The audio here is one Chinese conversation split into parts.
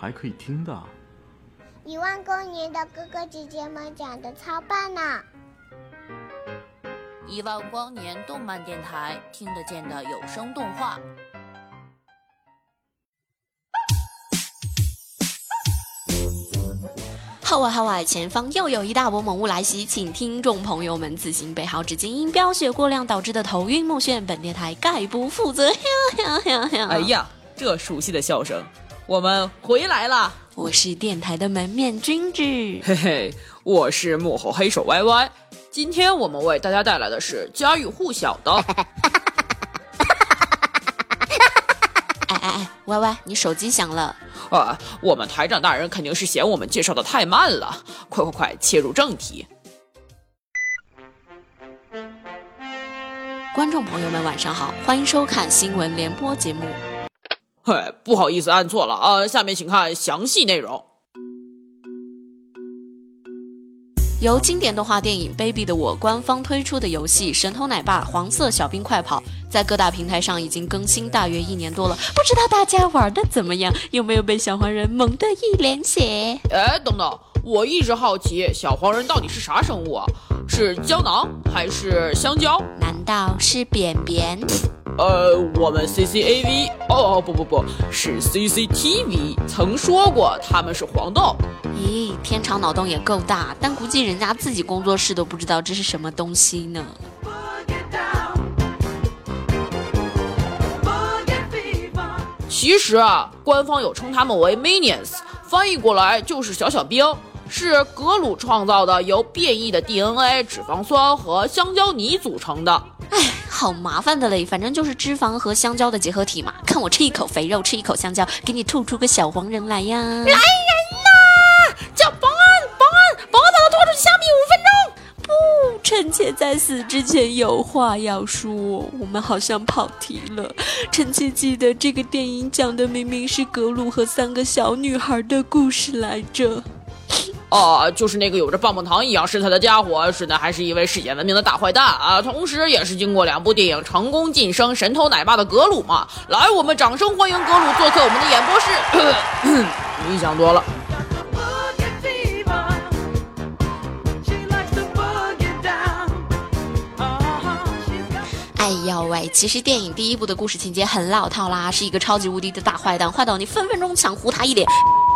还可以听的？一万光年的哥哥姐姐们讲的超棒呢！一万光年动漫电台听得见的有声动画。号外号外，前方又有一大波猛物来袭，请听众朋友们自行备好纸巾，因飙血过量导致的头晕目眩，本电台概不负责。哎呀，这熟悉的笑声，我们回来了！我是电台的门面君子，嘿嘿，我是幕后黑手 Y Y。今天我们为大家带来的是家喻户晓的。哎哎哎，Y Y，你手机响了。啊，我们台长大人肯定是嫌我们介绍的太慢了，快快快，切入正题。观众朋友们，晚上好，欢迎收看新闻联播节目。嘿，不好意思，按错了啊，下面请看详细内容。由经典动画电影《Baby 的我》官方推出的游戏《神偷奶爸黄色小兵快跑》，在各大平台上已经更新大约一年多了，不知道大家玩的怎么样？有没有被小黄人萌得一脸血？哎，等等，我一直好奇小黄人到底是啥生物啊？是胶囊还是香蕉？难道是便便？呃，我们 CCAV 哦不不不是 CCTV 曾说过他们是黄豆。咦，天朝脑洞也够大，但估计人家自己工作室都不知道这是什么东西呢。其实啊，官方有称他们为 Minions，翻译过来就是小小兵，是格鲁创造的由变异的 DNA、脂肪酸和香蕉泥组成的。哎，好麻烦的嘞，反正就是脂肪和香蕉的结合体嘛。看我吃一口肥肉，吃一口香蕉，给你吐出个小黄人来呀！来人呐！叫保安，保安，保安把他拖出去枪毙五分钟。不，臣妾在死之前有话要说。我们好像跑题了。臣妾记得这个电影讲的明明是格鲁和三个小女孩的故事来着。哦，就是那个有着棒棒糖一样身材的家伙，是的，还是一位世界闻名的大坏蛋啊！同时，也是经过两部电影成功晋升神偷奶爸的格鲁嘛。来，我们掌声欢迎格鲁做客我们的演播室。你想多了。哎呦喂，其实电影第一部的故事情节很老套啦，是一个超级无敌的大坏蛋，坏到你分分钟想糊他一脸。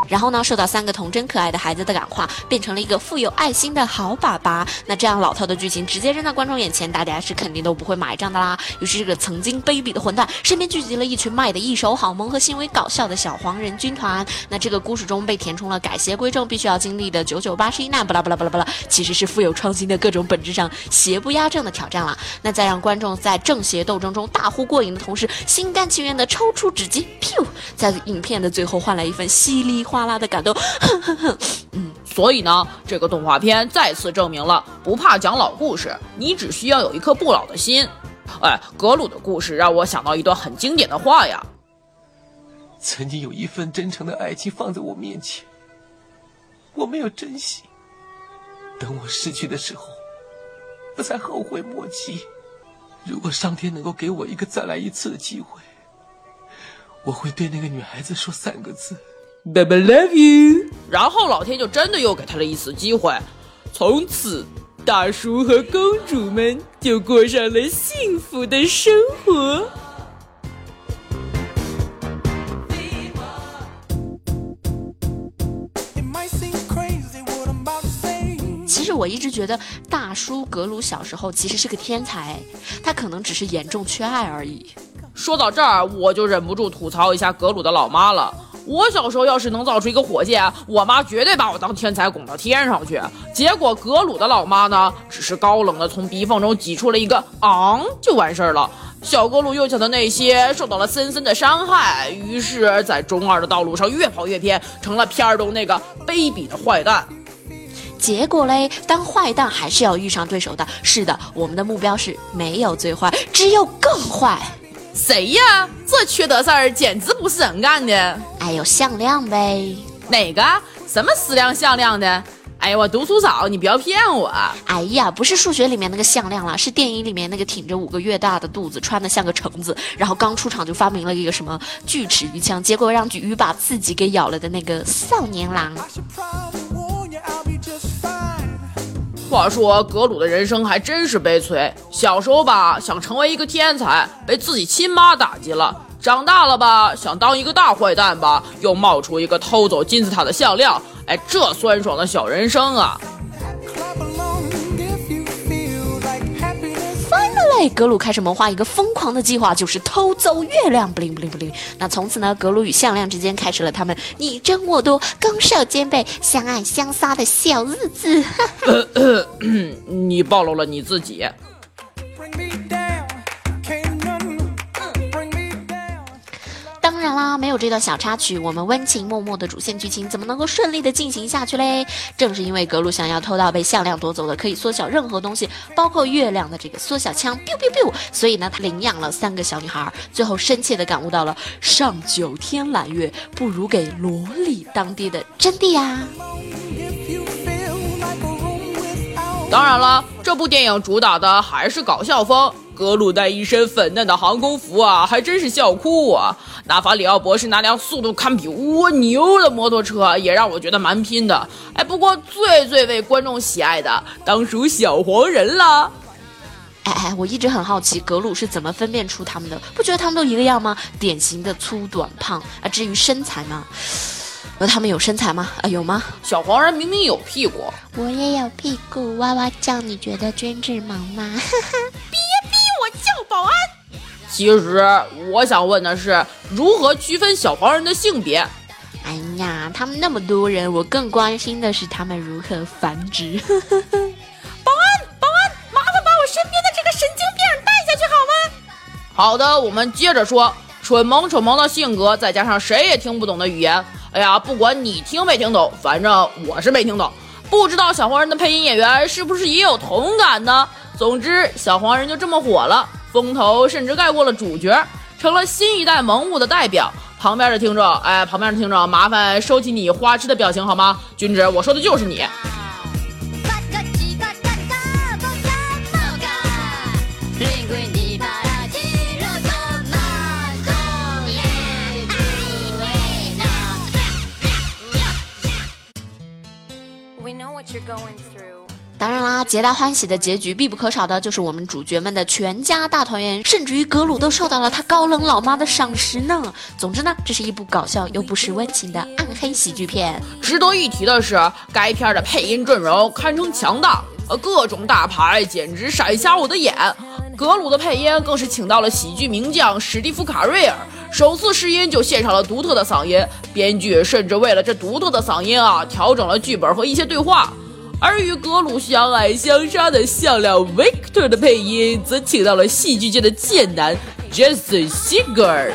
然后呢，受到三个童真可爱的孩子的感化，变成了一个富有爱心的好爸爸。那这样老套的剧情直接扔在观众眼前，大家是肯定都不会买账的啦。于是这个曾经卑鄙的混蛋身边聚集了一群卖的一手好萌和行为搞笑的小黄人军团。那这个故事中被填充了改邪归正必须要经历的九九八十一难，巴拉巴拉巴拉巴拉，其实是富有创新的各种本质上邪不压正的挑战了。那在让观众在正邪斗争中大呼过瘾的同时，心甘情愿的抽出纸巾，噗，在影片的最后换来一份稀里 哗啦的感动。嗯，所以呢，这个动画片再次证明了不怕讲老故事，你只需要有一颗不老的心。哎，格鲁的故事让我想到一段很经典的话呀：曾经有一份真诚的爱情放在我面前，我没有珍惜，等我失去的时候，我才后悔莫及。如果上天能够给我一个再来一次的机会，我会对那个女孩子说三个字。爸爸 love you，然后老天就真的又给他了一次机会，从此大叔和公主们就过上了幸福的生活。其实我一直觉得大叔格鲁小时候其实是个天才，他可能只是严重缺爱而已。说到这儿，我就忍不住吐槽一下格鲁的老妈了。我小时候要是能造出一个火箭，我妈绝对把我当天才拱到天上去。结果格鲁的老妈呢，只是高冷的从鼻缝中挤出了一个昂就完事儿了。小格鲁幼小的内心受到了深深的伤害，于是，在中二的道路上越跑越偏，成了片儿中那个卑鄙的坏蛋。结果嘞，当坏蛋还是要遇上对手的。是的，我们的目标是没有最坏，只有更坏。谁呀？这缺德事儿简直不是人干的！哎呦，向量呗。哪个？什么矢量向量的？哎呀，我读书少，你不要骗我。哎呀，不是数学里面那个向量了，是电影里面那个挺着五个月大的肚子，穿的像个橙子，然后刚出场就发明了一个什么锯齿鱼枪，结果让鱼把自己给咬了的那个少年郎。话说格鲁的人生还真是悲催。小时候吧，想成为一个天才，被自己亲妈打击了；长大了吧，想当一个大坏蛋吧，又冒出一个偷走金字塔的项链。哎，这酸爽的小人生啊！格鲁开始谋划一个疯狂的计划，就是偷走月亮。不灵不灵不灵。那从此呢，格鲁与向量之间开始了他们你争我夺、攻守兼备、相爱相杀的小日子。你暴露了你自己。没有这段小插曲，我们温情脉脉的主线剧情怎么能够顺利的进行下去嘞？正是因为格鲁想要偷到被向量夺走的可以缩小任何东西，包括月亮的这个缩小枪，biu biu biu，所以呢，他领养了三个小女孩，最后深切的感悟到了上九天揽月不如给萝莉当爹的真谛啊！当然了，这部电影主打的还是搞笑风。格鲁带一身粉嫩的航空服啊，还真是笑哭啊！纳法里奥博士那辆速度堪比蜗牛的摩托车，也让我觉得蛮拼的。哎，不过最最为观众喜爱的，当属小黄人了。哎哎，我一直很好奇，格鲁是怎么分辨出他们的？不觉得他们都一个样吗？典型的粗短胖啊。至于身材呢？那他们有身材吗？啊，有吗？小黄人明明有屁股，我也有屁股。哇哇叫，你觉得真智萌吗？保安，其实我想问的是，如何区分小黄人的性别？哎呀，他们那么多人，我更关心的是他们如何繁殖。保安，保安，麻烦把我身边的这个神经病带下去好吗？好的，我们接着说，蠢萌蠢萌的性格，再加上谁也听不懂的语言。哎呀，不管你听没听懂，反正我是没听懂。不知道小黄人的配音演员是不是也有同感呢？总之，小黄人就这么火了。风头甚至盖过了主角，成了新一代萌物的代表。旁边的听众，哎，旁边的听众，麻烦收起你花痴的表情好吗？君子，我说的就是你。皆大欢喜的结局必不可少的就是我们主角们的全家大团圆，甚至于格鲁都受到了他高冷老妈的赏识呢。总之呢，这是一部搞笑又不失温情的暗黑喜剧片。值得一提的是，该片的配音阵容堪称强大，呃，各种大牌简直闪瞎我的眼。格鲁的配音更是请到了喜剧名将史蒂夫·卡瑞尔，首次试音就献上了独特的嗓音，编剧甚至为了这独特的嗓音啊，调整了剧本和一些对话。而与格鲁相爱相杀的向量 Victor 的配音，则请到了戏剧界的贱男 Jason Segel。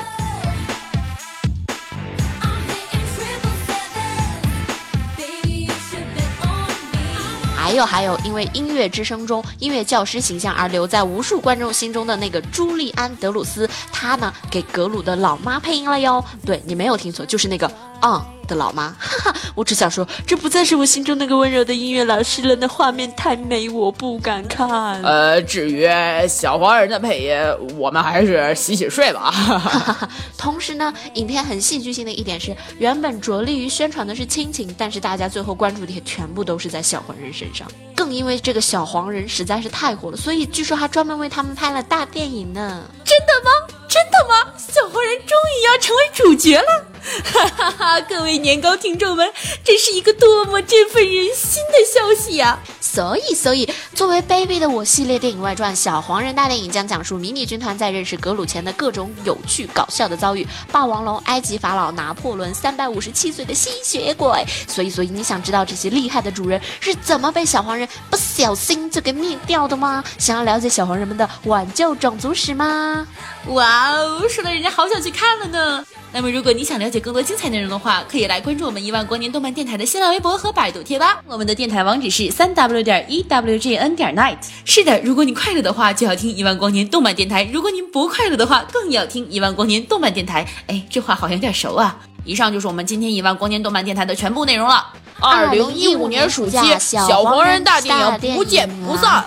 还有还有，因为《音乐之声》中音乐教师形象而留在无数观众心中的那个朱利安·德鲁斯，他呢给格鲁的老妈配音了哟。对你没有听错，就是那个啊。的老妈，哈哈，我只想说，这不再是我心中那个温柔的音乐老师了。那画面太美，我不敢看。呃，至于小黄人的配音，我们还是洗洗睡吧。哈哈哈。同时呢，影片很戏剧性的一点是，原本着力于宣传的是亲情，但是大家最后关注点全部都是在小黄人身上。更因为这个小黄人实在是太火了，所以据说还专门为他们拍了大电影呢。真的吗？真的吗？小黄人终于要成为主角了。哈哈哈！各位年糕听众们，这是一个多么振奋人心的消息呀！所以，所以作为《Baby 的我》系列电影外传，《小黄人大电影》将讲述迷你军团在认识格鲁前的各种有趣搞笑的遭遇。霸王龙、埃及法老、拿破仑、三百五十七岁的吸血鬼。所以，所以你想知道这些厉害的主人是怎么被小黄人不小心就给灭掉的吗？想要了解小黄人们的挽救种族史吗？哇哦，说的人家好想去看了呢。那么，如果你想了解更多精彩内容的话，可以来关注我们一万光年动漫电台的新浪微博和百度贴吧。我们的电台网址是三 w 点 e w g n 点 night。是的，如果你快乐的话，就要听一万光年动漫电台；如果您不快乐的话，更要听一万光年动漫电台。哎，这话好像有点熟啊。以上就是我们今天一万光年动漫电台的全部内容了。二零一五年暑期，小黄人大电影不见不散。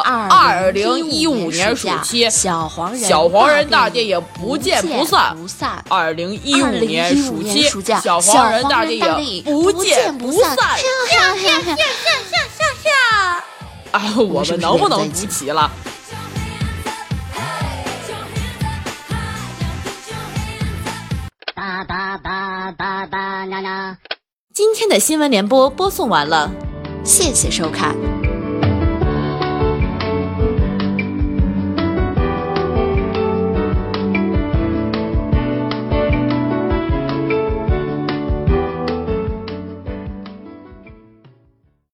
二零一五年暑期，小黄人小黄人大电影不见不散。二零一五年暑期，小黄人大电影不见不散。下下下下下下下！啊，我们能不能不齐了？哒哒哒哒哒啦啦！今天的新闻联播播送完了，谢谢收看。